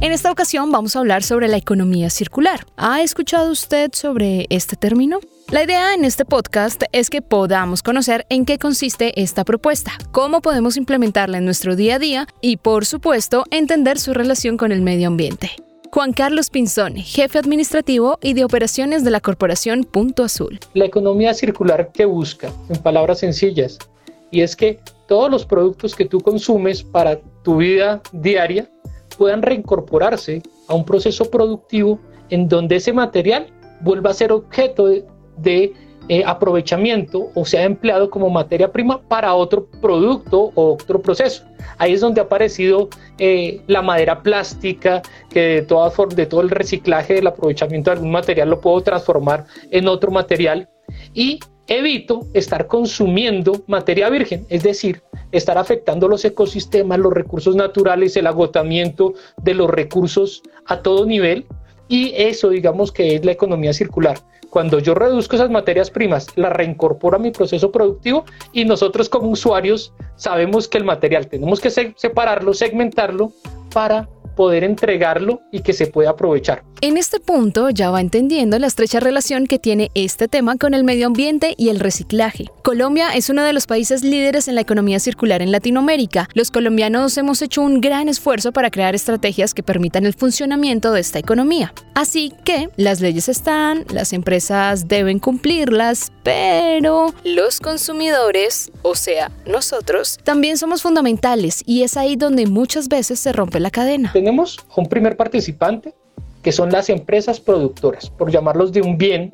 En esta ocasión vamos a hablar sobre la economía circular. ¿Ha escuchado usted sobre este término? La idea en este podcast es que podamos conocer en qué consiste esta propuesta, cómo podemos implementarla en nuestro día a día y, por supuesto, entender su relación con el medio ambiente. Juan Carlos Pinzón, jefe administrativo y de operaciones de la corporación Punto Azul. La economía circular que busca, en palabras sencillas, y es que todos los productos que tú consumes para tu vida diaria puedan reincorporarse a un proceso productivo en donde ese material vuelva a ser objeto de, eh, aprovechamiento o sea empleado como materia prima para otro producto o otro proceso. Ahí es donde ha aparecido eh, la madera plástica, que de todas de todo el reciclaje del aprovechamiento de algún material lo puedo transformar en otro material y evito estar consumiendo materia virgen, es decir, estar afectando los ecosistemas, los recursos naturales, el agotamiento de los recursos a todo nivel. Y eso, digamos que es la economía circular. Cuando yo reduzco esas materias primas, las reincorporo a mi proceso productivo y nosotros como usuarios sabemos que el material tenemos que separarlo, segmentarlo para poder entregarlo y que se pueda aprovechar. En este punto ya va entendiendo la estrecha relación que tiene este tema con el medio ambiente y el reciclaje. Colombia es uno de los países líderes en la economía circular en Latinoamérica. Los colombianos hemos hecho un gran esfuerzo para crear estrategias que permitan el funcionamiento de esta economía. Así que las leyes están, las empresas deben cumplirlas, pero los consumidores, o sea, nosotros, también somos fundamentales y es ahí donde muchas veces se rompe la cadena. Tenemos un primer participante que son las empresas productoras, por llamarlos de un bien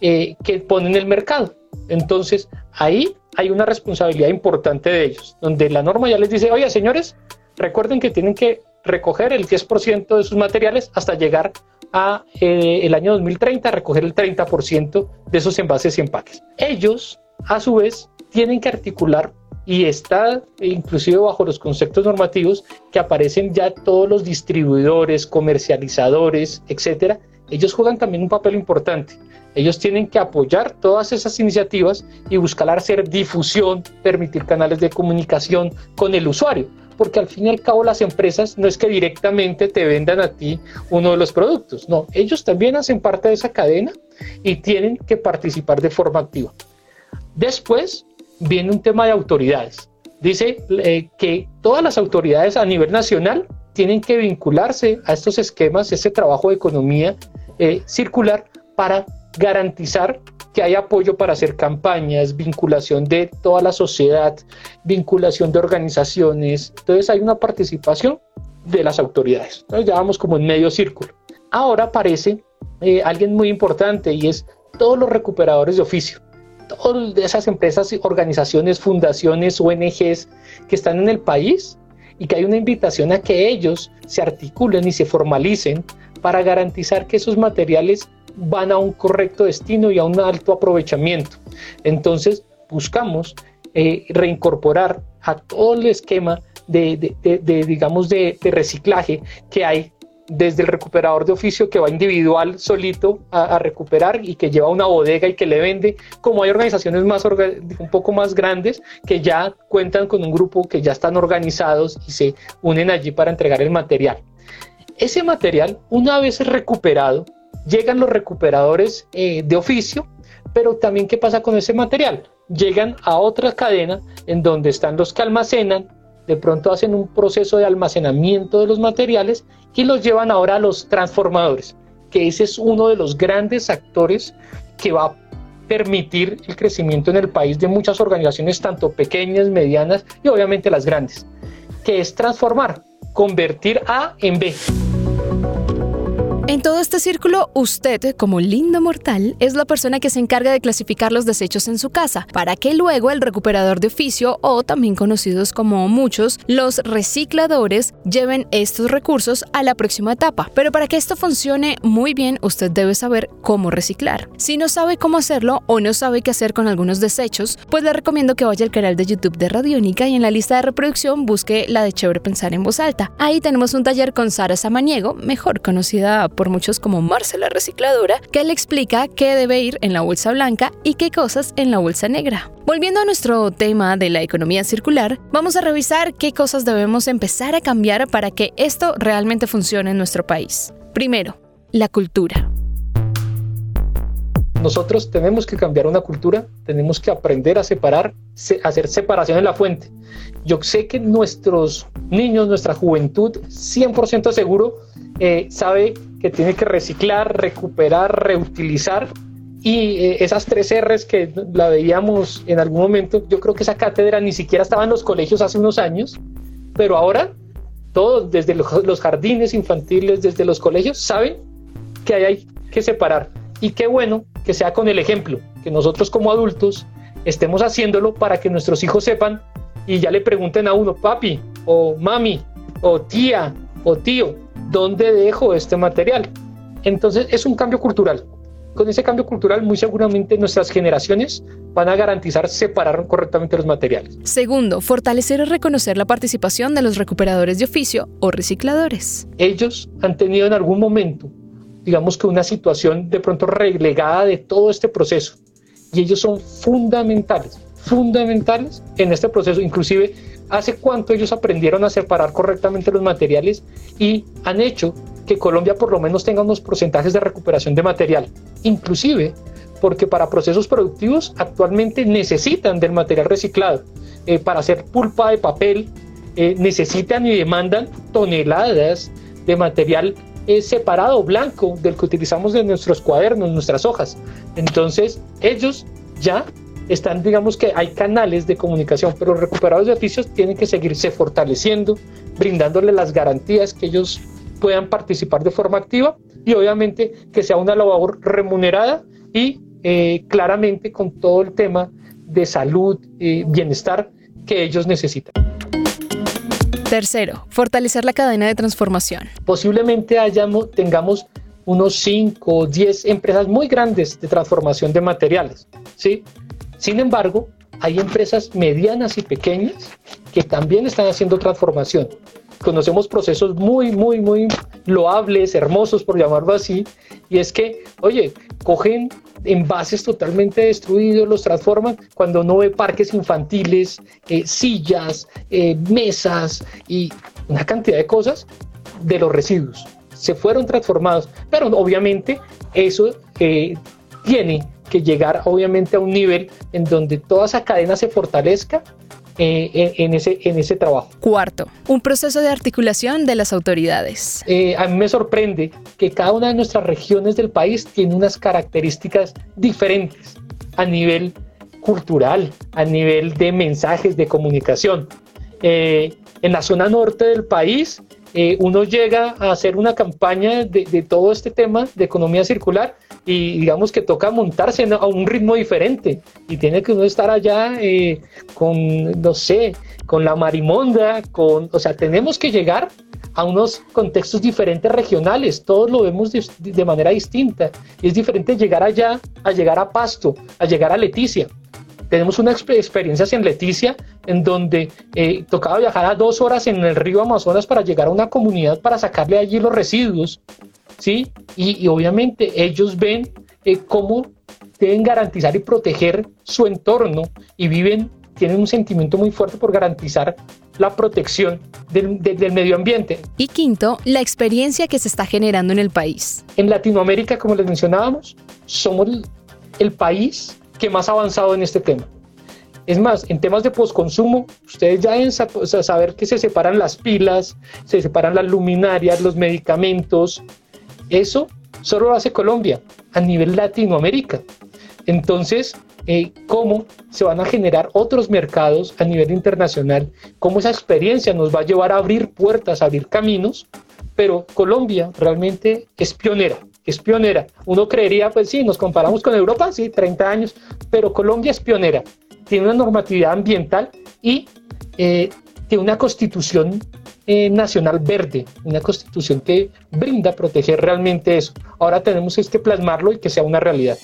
eh, que ponen el mercado. Entonces, ahí hay una responsabilidad importante de ellos, donde la norma ya les dice, oye, señores, recuerden que tienen que recoger el 10% de sus materiales hasta llegar a eh, el año 2030, recoger el 30% de esos envases y empaques. Ellos, a su vez, tienen que articular y está inclusive bajo los conceptos normativos que aparecen ya todos los distribuidores, comercializadores, etcétera, ellos juegan también un papel importante. Ellos tienen que apoyar todas esas iniciativas y buscar hacer difusión, permitir canales de comunicación con el usuario, porque al fin y al cabo las empresas no es que directamente te vendan a ti uno de los productos, no, ellos también hacen parte de esa cadena y tienen que participar de forma activa. Después, viene un tema de autoridades. Dice eh, que todas las autoridades a nivel nacional tienen que vincularse a estos esquemas, ese trabajo de economía eh, circular para garantizar que hay apoyo para hacer campañas, vinculación de toda la sociedad, vinculación de organizaciones. Entonces hay una participación de las autoridades. Entonces ya vamos como en medio círculo. Ahora aparece eh, alguien muy importante y es todos los recuperadores de oficio todas esas empresas, organizaciones, fundaciones, ONGs que están en el país y que hay una invitación a que ellos se articulen y se formalicen para garantizar que esos materiales van a un correcto destino y a un alto aprovechamiento. Entonces, buscamos eh, reincorporar a todo el esquema de, digamos, de, reciclaje que hay desde el recuperador de oficio que va individual solito a, recuperar y que lleva una bodega y que le vende, como hay organizaciones más un poco más grandes que ya cuentan con un grupo que ya están organizados y se unen allí para entregar el material. Ese material, una vez recuperado, llegan los recuperadores eh, de oficio, pero también qué pasa con ese material? Llegan a otra cadena en donde están los que almacenan, de pronto hacen un proceso de almacenamiento de los materiales y los llevan ahora a los transformadores, que ese es uno de los grandes actores que va a permitir el crecimiento en el país de muchas organizaciones, tanto pequeñas, medianas y obviamente las grandes, que es transformar, convertir A en B. En todo este círculo, usted, como lindo mortal, es la persona que se encarga de clasificar los desechos en su casa, para que luego el recuperador de oficio, o también conocidos como muchos, los recicladores, lleven estos recursos a la próxima etapa. Pero para que esto funcione muy bien, usted debe saber cómo reciclar. Si no sabe cómo hacerlo o no sabe qué hacer con algunos desechos, pues le recomiendo que vaya al canal de YouTube de Radiónica y en la lista de reproducción busque la de Chévere Pensar en Voz Alta. Ahí tenemos un taller con Sara Samaniego, mejor conocida por muchos como Marcela Recicladora, que le explica qué debe ir en la bolsa blanca y qué cosas en la bolsa negra. Volviendo a nuestro tema de la economía circular, vamos a revisar qué cosas debemos empezar a cambiar para que esto realmente funcione en nuestro país. Primero, la cultura. Nosotros tenemos que cambiar una cultura, tenemos que aprender a separar, hacer separación en la fuente. Yo sé que nuestros niños, nuestra juventud, 100% seguro, eh, sabe que tiene que reciclar, recuperar, reutilizar. Y eh, esas tres R's que la veíamos en algún momento, yo creo que esa cátedra ni siquiera estaba en los colegios hace unos años, pero ahora todos, desde los jardines infantiles, desde los colegios, saben que hay que separar. Y qué bueno que sea con el ejemplo, que nosotros como adultos estemos haciéndolo para que nuestros hijos sepan y ya le pregunten a uno, papi o mami o tía o tío, ¿dónde dejo este material? Entonces es un cambio cultural. Con ese cambio cultural muy seguramente nuestras generaciones van a garantizar separar correctamente los materiales. Segundo, fortalecer y reconocer la participación de los recuperadores de oficio o recicladores. Ellos han tenido en algún momento, digamos que una situación de pronto relegada de todo este proceso y ellos son fundamentales, fundamentales en este proceso. Inclusive hace cuánto ellos aprendieron a separar correctamente los materiales y han hecho que Colombia por lo menos tenga unos porcentajes de recuperación de material. Inclusive porque para procesos productivos actualmente necesitan del material reciclado. Eh, para hacer pulpa de papel eh, necesitan y demandan toneladas de material eh, separado, blanco, del que utilizamos en nuestros cuadernos, nuestras hojas. Entonces ellos ya están, digamos que hay canales de comunicación, pero los recuperadores de oficios tienen que seguirse fortaleciendo, brindándole las garantías que ellos puedan participar de forma activa y obviamente que sea una labor remunerada y eh, claramente con todo el tema de salud y bienestar que ellos necesitan. Tercero, fortalecer la cadena de transformación. Posiblemente hayamos, tengamos unos 5 o 10 empresas muy grandes de transformación de materiales, ¿sí? Sin embargo, hay empresas medianas y pequeñas que también están haciendo transformación. Conocemos procesos muy, muy, muy loables, hermosos, por llamarlo así, y es que, oye, cogen envases totalmente destruidos, los transforman cuando no ve parques infantiles, eh, sillas, eh, mesas y una cantidad de cosas de los residuos. Se fueron transformados, pero obviamente eso eh, tiene que llegar obviamente a un nivel en donde toda esa cadena se fortalezca eh, en, ese, en ese trabajo. Cuarto, un proceso de articulación de las autoridades. Eh, a mí me sorprende que cada una de nuestras regiones del país tiene unas características diferentes a nivel cultural, a nivel de mensajes de comunicación. Eh, en la zona norte del país, uno llega a hacer una campaña de, de todo este tema de economía circular y digamos que toca montarse a un ritmo diferente y tiene que uno estar allá eh, con, no sé, con la marimonda, con, o sea, tenemos que llegar a unos contextos diferentes regionales, todos lo vemos de, manera distinta. es diferente llegar allá a llegar a Pasto, a llegar a Leticia. Tenemos una experiencia en Leticia en donde eh, tocaba viajar a dos horas en el río Amazonas para llegar a una comunidad para sacarle allí los residuos ¿sí? Y, obviamente ellos ven eh, cómo deben garantizar y proteger su entorno y viven, tienen un sentimiento muy fuerte por garantizar la protección del, del, medio ambiente. Y quinto, la experiencia que se está generando en el país. En Latinoamérica, como les mencionábamos, somos el país que más ha avanzado en este tema. Es más, en temas de postconsumo, ustedes ya deben saber que se separan las pilas, se separan las luminarias, los medicamentos, eso solo lo hace Colombia a nivel Latinoamérica. Entonces, eh, ¿cómo se van a generar otros mercados a nivel internacional? ¿Cómo esa experiencia nos va a llevar a abrir puertas, a abrir caminos pero Colombia realmente es pionera, es pionera. Uno creería, pues sí, nos comparamos con Europa, sí, 30 años, pero Colombia es pionera. Tiene una normatividad ambiental y eh, tiene una constitución eh, nacional verde, una constitución que brinda proteger realmente eso. Ahora tenemos que plasmarlo y que sea una realidad.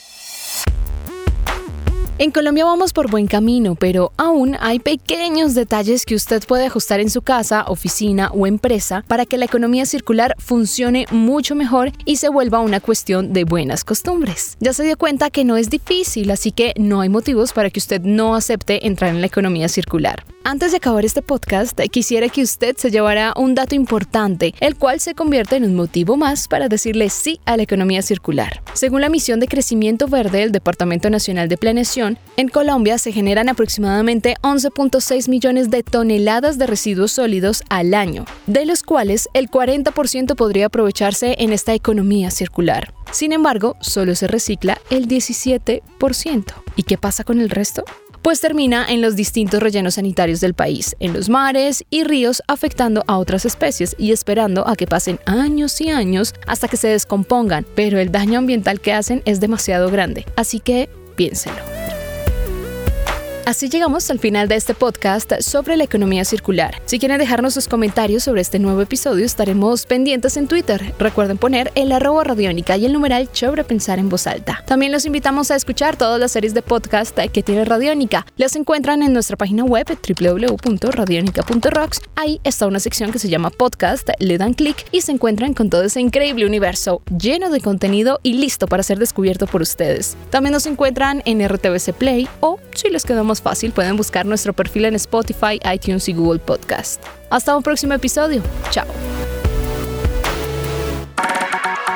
En Colombia vamos por buen camino, pero aún hay pequeños detalles que usted puede ajustar en su casa, oficina o empresa para que la economía circular funcione mucho mejor y se vuelva una cuestión de buenas costumbres. Ya se dio cuenta que no es difícil, así que no hay motivos para que usted no acepte entrar en la economía circular. Antes de acabar este podcast, quisiera que usted se llevara un dato importante, el cual se convierte en un motivo más para decirle sí a la economía circular. Según la misión de crecimiento verde del Departamento Nacional de Planeación, en Colombia se generan aproximadamente 11.6 millones de toneladas de residuos sólidos al año, de los cuales el 40% podría aprovecharse en esta economía circular. Sin embargo, solo se recicla el 17%. ¿Y qué pasa con el resto? pues termina en los distintos rellenos sanitarios del país, en los mares y ríos, afectando a otras especies y esperando a que pasen años y años hasta que se descompongan, pero el daño ambiental que hacen es demasiado grande, así que piénselo. Así llegamos al final de este podcast sobre la economía circular. Si quieren dejarnos sus comentarios sobre este nuevo episodio, estaremos pendientes en Twitter. Recuerden poner el arroba radiónica y el numeral sobre pensar en voz alta. También los invitamos a escuchar todas las series de podcast que tiene Radiónica. Las encuentran en nuestra página web www.radionica.rocks. Ahí está una sección que se llama podcast, le dan clic y se encuentran con todo ese increíble universo lleno de contenido y listo para ser descubierto por ustedes. También nos encuentran en RTVC Play o, si les quedamos fácil, pueden buscar nuestro perfil en Spotify, iTunes y Google Podcast. Hasta un próximo episodio. Chao.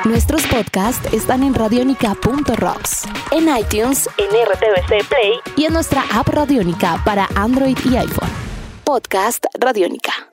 Nuestros podcasts están en radionica.rocks, en iTunes, en RTVC Play y en nuestra app Radionica para Android y iPhone. Podcast Radionica.